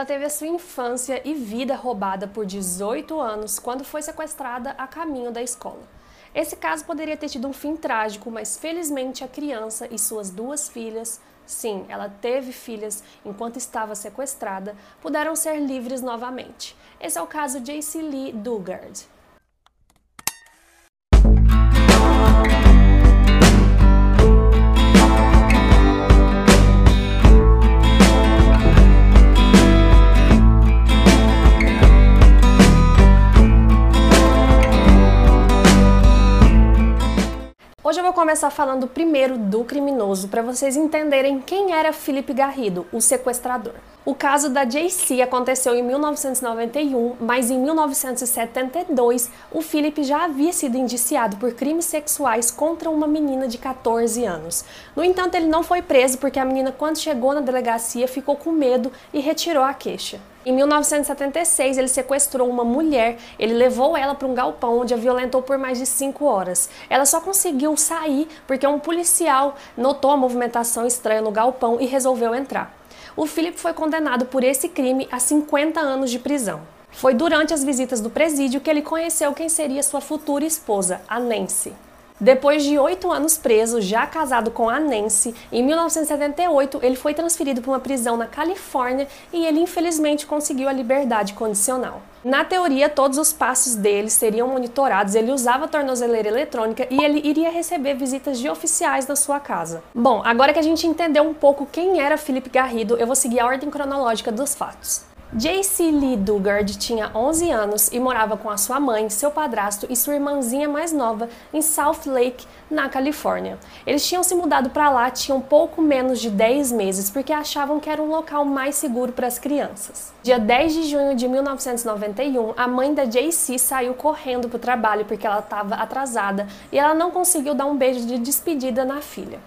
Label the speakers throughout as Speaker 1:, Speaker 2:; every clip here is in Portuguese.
Speaker 1: Ela teve a sua infância e vida roubada por 18 anos quando foi sequestrada a caminho da escola. Esse caso poderia ter tido um fim trágico, mas felizmente a criança e suas duas filhas, sim, ela teve filhas enquanto estava sequestrada, puderam ser livres novamente. Esse é o caso de. Lee Dugard. Começar falando primeiro do criminoso para vocês entenderem quem era Felipe Garrido, o sequestrador. O caso da JC aconteceu em 1991, mas em 1972 o Philip já havia sido indiciado por crimes sexuais contra uma menina de 14 anos. No entanto, ele não foi preso porque a menina, quando chegou na delegacia, ficou com medo e retirou a queixa. Em 1976, ele sequestrou uma mulher, ele levou ela para um galpão onde a violentou por mais de cinco horas. Ela só conseguiu sair porque um policial notou a movimentação estranha no galpão e resolveu entrar. O Philip foi condenado por esse crime a 50 anos de prisão. Foi durante as visitas do presídio que ele conheceu quem seria sua futura esposa, a Nancy. Depois de oito anos preso, já casado com a Nancy, em 1978 ele foi transferido para uma prisão na Califórnia e ele infelizmente conseguiu a liberdade condicional. Na teoria, todos os passos dele seriam monitorados, ele usava tornozeleira eletrônica e ele iria receber visitas de oficiais na sua casa. Bom, agora que a gente entendeu um pouco quem era Felipe Garrido, eu vou seguir a ordem cronológica dos fatos. J.C. Lee Dugard tinha 11 anos e morava com a sua mãe, seu padrasto e sua irmãzinha mais nova em South Lake, na Califórnia. Eles tinham se mudado para lá tinham pouco menos de 10 meses porque achavam que era um local mais seguro para as crianças. Dia 10 de junho de 1991, a mãe da J.C. saiu correndo para o trabalho porque ela estava atrasada e ela não conseguiu dar um beijo de despedida na filha.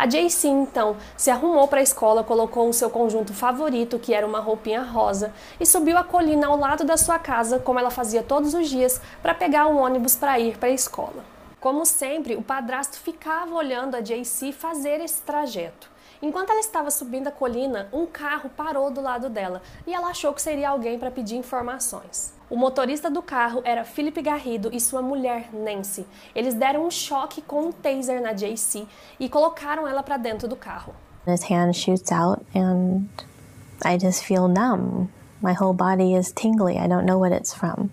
Speaker 1: A JC então se arrumou para a escola, colocou o seu conjunto favorito, que era uma roupinha rosa, e subiu a colina ao lado da sua casa, como ela fazia todos os dias, para pegar o ônibus para ir para a escola. Como sempre, o padrasto ficava olhando a JC fazer esse trajeto. Enquanto ela estava subindo a colina, um carro parou do lado dela e ela achou que seria alguém para pedir informações. O motorista do carro era Felipe Garrido e sua mulher Nancy. Eles deram um choque com um taser na JC e colocaram ela para dentro do carro.
Speaker 2: His hand shoots out and I just feel numb. My whole body is tingly. I don't know what it's from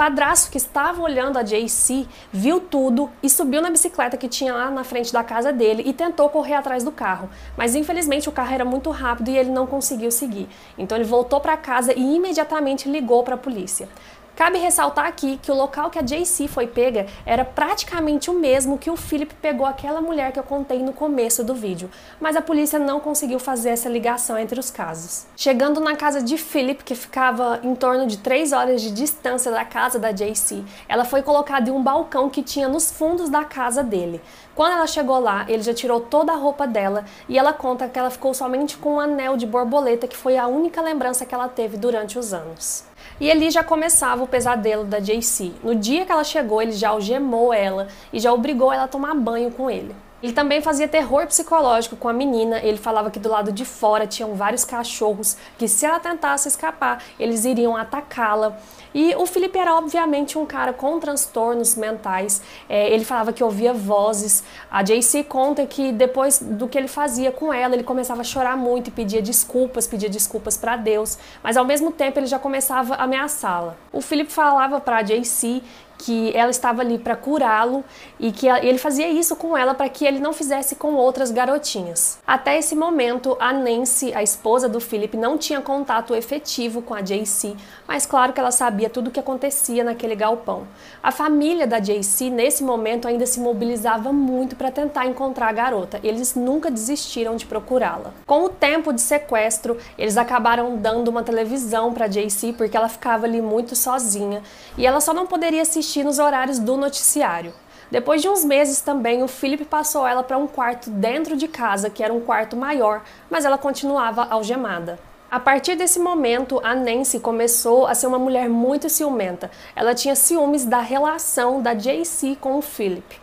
Speaker 1: padrasto que estava olhando a JC viu tudo e subiu na bicicleta que tinha lá na frente da casa dele e tentou correr atrás do carro. Mas infelizmente o carro era muito rápido e ele não conseguiu seguir. Então ele voltou para casa e imediatamente ligou para a polícia. Cabe ressaltar aqui que o local que a JC foi pega era praticamente o mesmo que o Philip pegou aquela mulher que eu contei no começo do vídeo, mas a polícia não conseguiu fazer essa ligação entre os casos. Chegando na casa de Philip, que ficava em torno de 3 horas de distância da casa da JC, ela foi colocada em um balcão que tinha nos fundos da casa dele. Quando ela chegou lá, ele já tirou toda a roupa dela e ela conta que ela ficou somente com um anel de borboleta, que foi a única lembrança que ela teve durante os anos. E ali já começava o pesadelo da JC. No dia que ela chegou, ele já algemou ela e já obrigou ela a tomar banho com ele. Ele também fazia terror psicológico com a menina. Ele falava que do lado de fora tinham vários cachorros que, se ela tentasse escapar, eles iriam atacá-la. E o Felipe era, obviamente, um cara com transtornos mentais. É, ele falava que ouvia vozes. A JC conta que depois do que ele fazia com ela, ele começava a chorar muito e pedia desculpas, pedia desculpas para Deus. Mas ao mesmo tempo, ele já começava a ameaçá-la. O Felipe falava para a JC que ela estava ali para curá-lo e que ele fazia isso com ela para que ele não fizesse com outras garotinhas. Até esse momento, a Nancy, a esposa do Philip, não tinha contato efetivo com a JC, mas claro que ela sabia tudo o que acontecia naquele galpão. A família da JC, nesse momento, ainda se mobilizava muito para tentar encontrar a garota. Eles nunca desistiram de procurá-la. Com o tempo de sequestro, eles acabaram dando uma televisão para JC porque ela ficava ali muito sozinha e ela só não poderia assistir assistir nos horários do noticiário. Depois de uns meses também, o Philip passou ela para um quarto dentro de casa, que era um quarto maior, mas ela continuava algemada. A partir desse momento, a Nancy começou a ser uma mulher muito ciumenta. Ela tinha ciúmes da relação da JC com o Philip.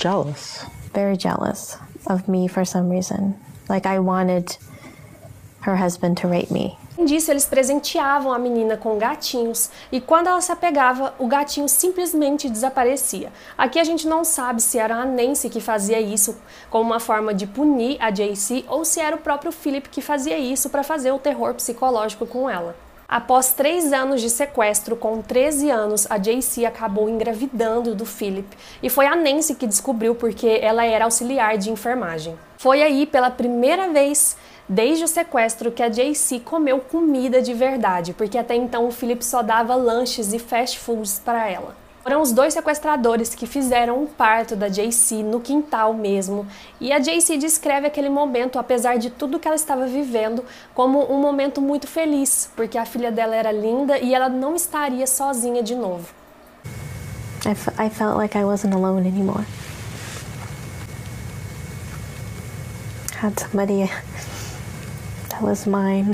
Speaker 2: Jealous. Very jealous of me for some reason. Like I wanted her husband to rape me.
Speaker 1: Além disso, eles presenteavam a menina com gatinhos e quando ela se apegava, o gatinho simplesmente desaparecia. Aqui a gente não sabe se era a Nancy que fazia isso como uma forma de punir a JC ou se era o próprio Philip que fazia isso para fazer o terror psicológico com ela. Após três anos de sequestro, com 13 anos, a JC acabou engravidando do Philip e foi a Nancy que descobriu porque ela era auxiliar de enfermagem. Foi aí, pela primeira vez desde o sequestro, que a JC comeu comida de verdade, porque até então o Philip só dava lanches e fast foods para ela. Foram os dois sequestradores que fizeram um parto da JC no quintal mesmo. E a JC descreve aquele momento, apesar de tudo que ela estava vivendo, como um momento muito feliz, porque a filha dela era linda e ela não estaria sozinha de novo.
Speaker 2: I, I felt like I wasn't alone anymore. Had somebody was mine.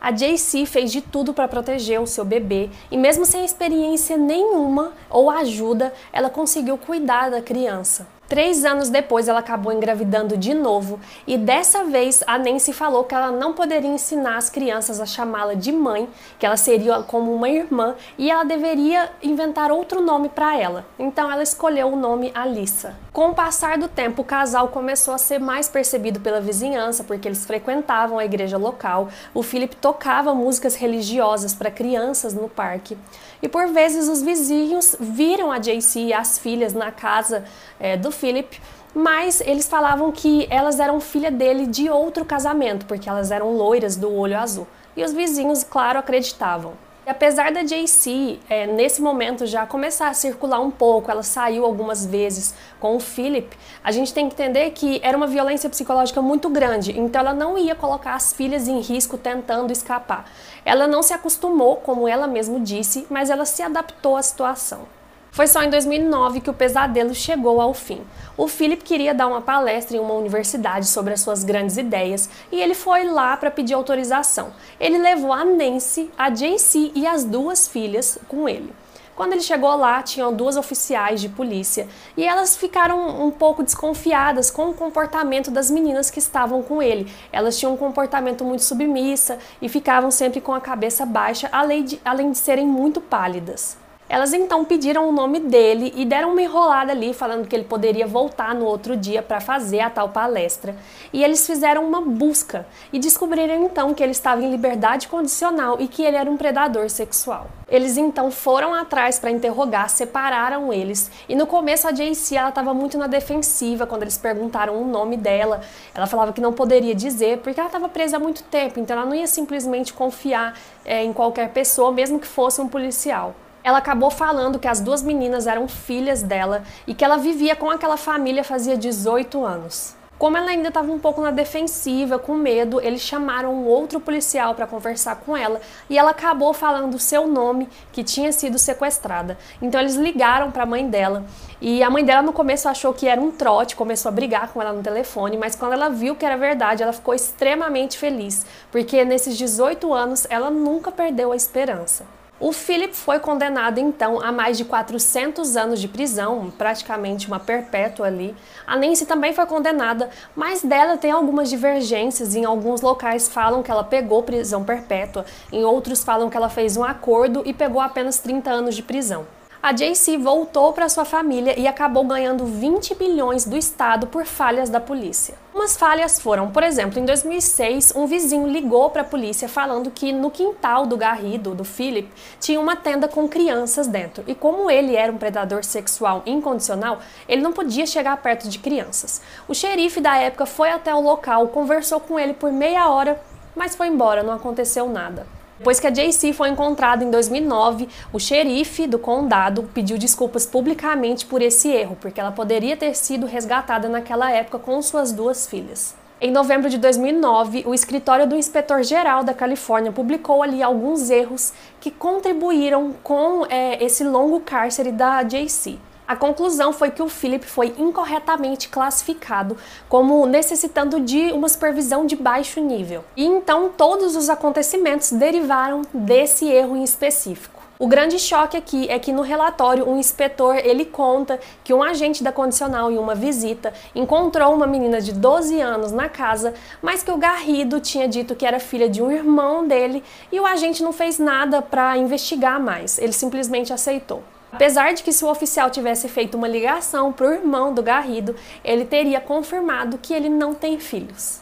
Speaker 1: A JC fez de tudo para proteger o seu bebê e, mesmo sem experiência nenhuma ou ajuda, ela conseguiu cuidar da criança. Três anos depois, ela acabou engravidando de novo e dessa vez a Nancy falou que ela não poderia ensinar as crianças a chamá-la de mãe, que ela seria como uma irmã e ela deveria inventar outro nome para ela. Então ela escolheu o nome Alissa. Com o passar do tempo, o casal começou a ser mais percebido pela vizinhança porque eles frequentavam a igreja local. O Philip tocava músicas religiosas para crianças no parque e por vezes os vizinhos viram a JC e as filhas na casa é, do Philip, mas eles falavam que elas eram filha dele de outro casamento, porque elas eram loiras do olho azul. E os vizinhos, claro, acreditavam. E apesar da JC, é, nesse momento, já começar a circular um pouco, ela saiu algumas vezes com o Philip, a gente tem que entender que era uma violência psicológica muito grande, então ela não ia colocar as filhas em risco tentando escapar. Ela não se acostumou, como ela mesma disse, mas ela se adaptou à situação. Foi só em 2009 que o pesadelo chegou ao fim. O Philip queria dar uma palestra em uma universidade sobre as suas grandes ideias e ele foi lá para pedir autorização. Ele levou a Nancy, a JC e as duas filhas com ele. Quando ele chegou lá, tinham duas oficiais de polícia e elas ficaram um pouco desconfiadas com o comportamento das meninas que estavam com ele. Elas tinham um comportamento muito submissa e ficavam sempre com a cabeça baixa, além de, além de serem muito pálidas. Elas então pediram o nome dele e deram uma enrolada ali, falando que ele poderia voltar no outro dia para fazer a tal palestra. E eles fizeram uma busca e descobriram então que ele estava em liberdade condicional e que ele era um predador sexual. Eles então foram atrás para interrogar, separaram eles. E no começo a JC ela estava muito na defensiva quando eles perguntaram o nome dela. Ela falava que não poderia dizer porque ela estava presa há muito tempo, então ela não ia simplesmente confiar é, em qualquer pessoa, mesmo que fosse um policial ela acabou falando que as duas meninas eram filhas dela e que ela vivia com aquela família fazia 18 anos. Como ela ainda estava um pouco na defensiva, com medo, eles chamaram um outro policial para conversar com ela e ela acabou falando o seu nome, que tinha sido sequestrada. Então eles ligaram para a mãe dela e a mãe dela no começo achou que era um trote, começou a brigar com ela no telefone, mas quando ela viu que era verdade, ela ficou extremamente feliz, porque nesses 18 anos ela nunca perdeu a esperança. O Philip foi condenado então a mais de 400 anos de prisão, praticamente uma perpétua ali. A Nancy também foi condenada, mas dela tem algumas divergências. Em alguns locais falam que ela pegou prisão perpétua, em outros falam que ela fez um acordo e pegou apenas 30 anos de prisão a JC voltou para sua família e acabou ganhando 20 bilhões do Estado por falhas da polícia. Umas falhas foram, por exemplo, em 2006, um vizinho ligou para a polícia falando que no quintal do Garrido, do Philip, tinha uma tenda com crianças dentro. E como ele era um predador sexual incondicional, ele não podia chegar perto de crianças. O xerife da época foi até o local, conversou com ele por meia hora, mas foi embora, não aconteceu nada. Depois que a JC foi encontrada em 2009, o xerife do condado pediu desculpas publicamente por esse erro, porque ela poderia ter sido resgatada naquela época com suas duas filhas. Em novembro de 2009, o escritório do inspetor-geral da Califórnia publicou ali alguns erros que contribuíram com é, esse longo cárcere da JC. A conclusão foi que o Philip foi incorretamente classificado como necessitando de uma supervisão de baixo nível. E então todos os acontecimentos derivaram desse erro em específico. O grande choque aqui é que no relatório um inspetor ele conta que um agente da condicional em uma visita encontrou uma menina de 12 anos na casa, mas que o Garrido tinha dito que era filha de um irmão dele e o agente não fez nada para investigar mais. Ele simplesmente aceitou. Apesar de que se o oficial tivesse feito uma ligação para o irmão do Garrido, ele teria confirmado que ele não tem filhos.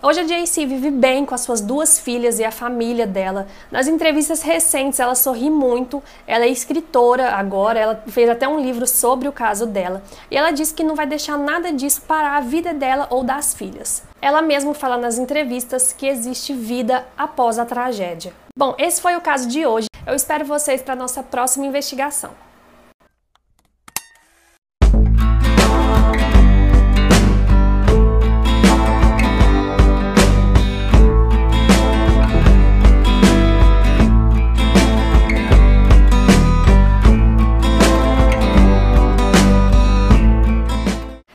Speaker 1: Hoje a JC vive bem com as suas duas filhas e a família dela. Nas entrevistas recentes ela sorri muito, ela é escritora agora, ela fez até um livro sobre o caso dela. E ela disse que não vai deixar nada disso parar a vida dela ou das filhas. Ela mesma fala nas entrevistas que existe vida após a tragédia. Bom, esse foi o caso de hoje. Eu espero vocês para nossa próxima investigação.